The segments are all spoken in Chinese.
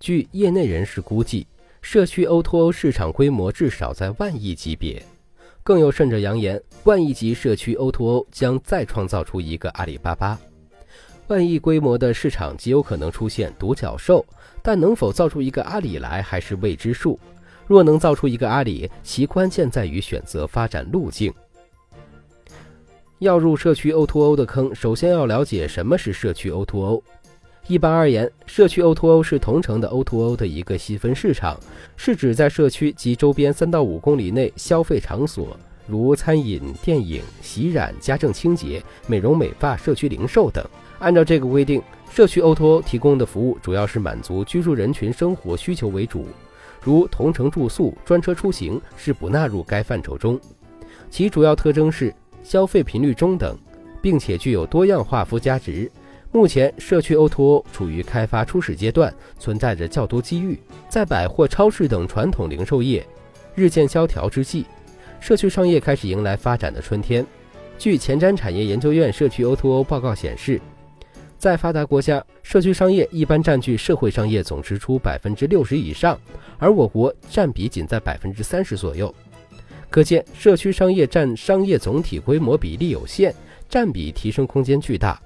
据业内人士估计，社区 O2O 市场规模至少在万亿级别。更有甚者扬言，万亿级社区 O2O 将再创造出一个阿里巴巴。万亿规模的市场极有可能出现独角兽，但能否造出一个阿里来还是未知数。若能造出一个阿里，其关键在于选择发展路径。要入社区 O2O 的坑，首先要了解什么是社区 O2O。一般而言，社区 O2O 是同城的 O2O 的一个细分市场，是指在社区及周边三到五公里内消费场所，如餐饮、电影、洗染、家政清洁、美容美发、社区零售等。按照这个规定，社区 O2O 提供的服务主要是满足居住人群生活需求为主，如同城住宿、专车出行是不纳入该范畴中。其主要特征是消费频率中等，并且具有多样化附加值。目前，社区 O2O 处于开发初始阶段，存在着较多机遇。在百货超市等传统零售业日渐萧条之际，社区商业开始迎来发展的春天。据前瞻产业研究院社区 O2O 报告显示，在发达国家，社区商业一般占据社会商业总支出百分之六十以上，而我国占比仅在百分之三十左右。可见，社区商业占商业总体规模比例有限，占比提升空间巨大。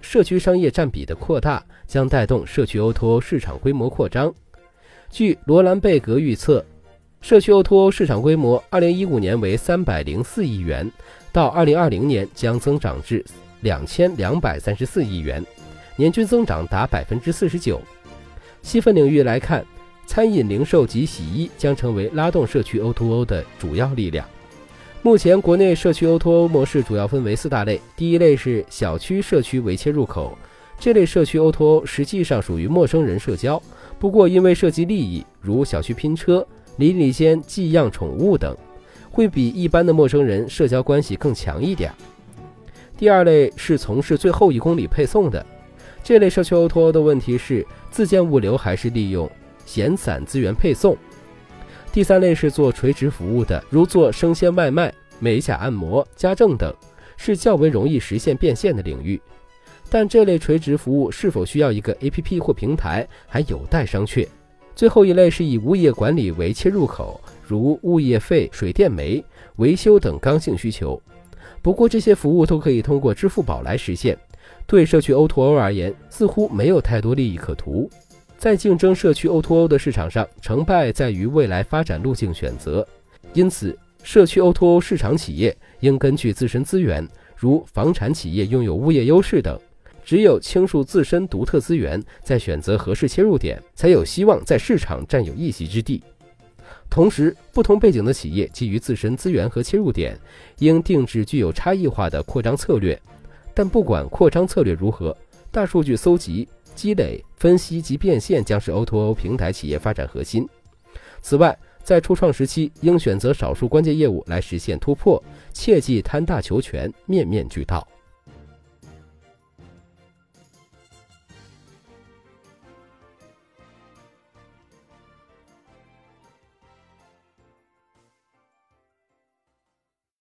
社区商业占比的扩大将带动社区 O2O 市场规模扩张。据罗兰贝格预测，社区 O2O 市场规模2015年为304亿元，到2020年将增长至2234亿元，年均增长达49%。细分领域来看，餐饮、零售及洗衣将成为拉动社区 O2O 的主要力量。目前，国内社区 O2O 模式主要分为四大类。第一类是小区社区为切入口，这类社区 O2O 实际上属于陌生人社交，不过因为涉及利益，如小区拼车、邻里间寄养宠物等，会比一般的陌生人社交关系更强一点。第二类是从事最后一公里配送的，这类社区 O2O 的问题是自建物流还是利用闲散资源配送。第三类是做垂直服务的，如做生鲜外卖、美甲按摩、家政等，是较为容易实现变现的领域。但这类垂直服务是否需要一个 APP 或平台，还有待商榷。最后一类是以物业管理为切入口，如物业费、水电煤、维修等刚性需求。不过这些服务都可以通过支付宝来实现，对社区 O2O 而言，似乎没有太多利益可图。在竞争社区 O2O 的市场上，成败在于未来发展路径选择。因此，社区 O2O 市场企业应根据自身资源，如房产企业拥有物业优势等，只有倾注自身独特资源，再选择合适切入点，才有希望在市场占有一席之地。同时，不同背景的企业基于自身资源和切入点，应定制具有差异化的扩张策略。但不管扩张策略如何，大数据搜集。积累、分析及变现将是 O2O 平台企业发展核心。此外，在初创时期，应选择少数关键业务来实现突破，切忌贪大求全、面面俱到。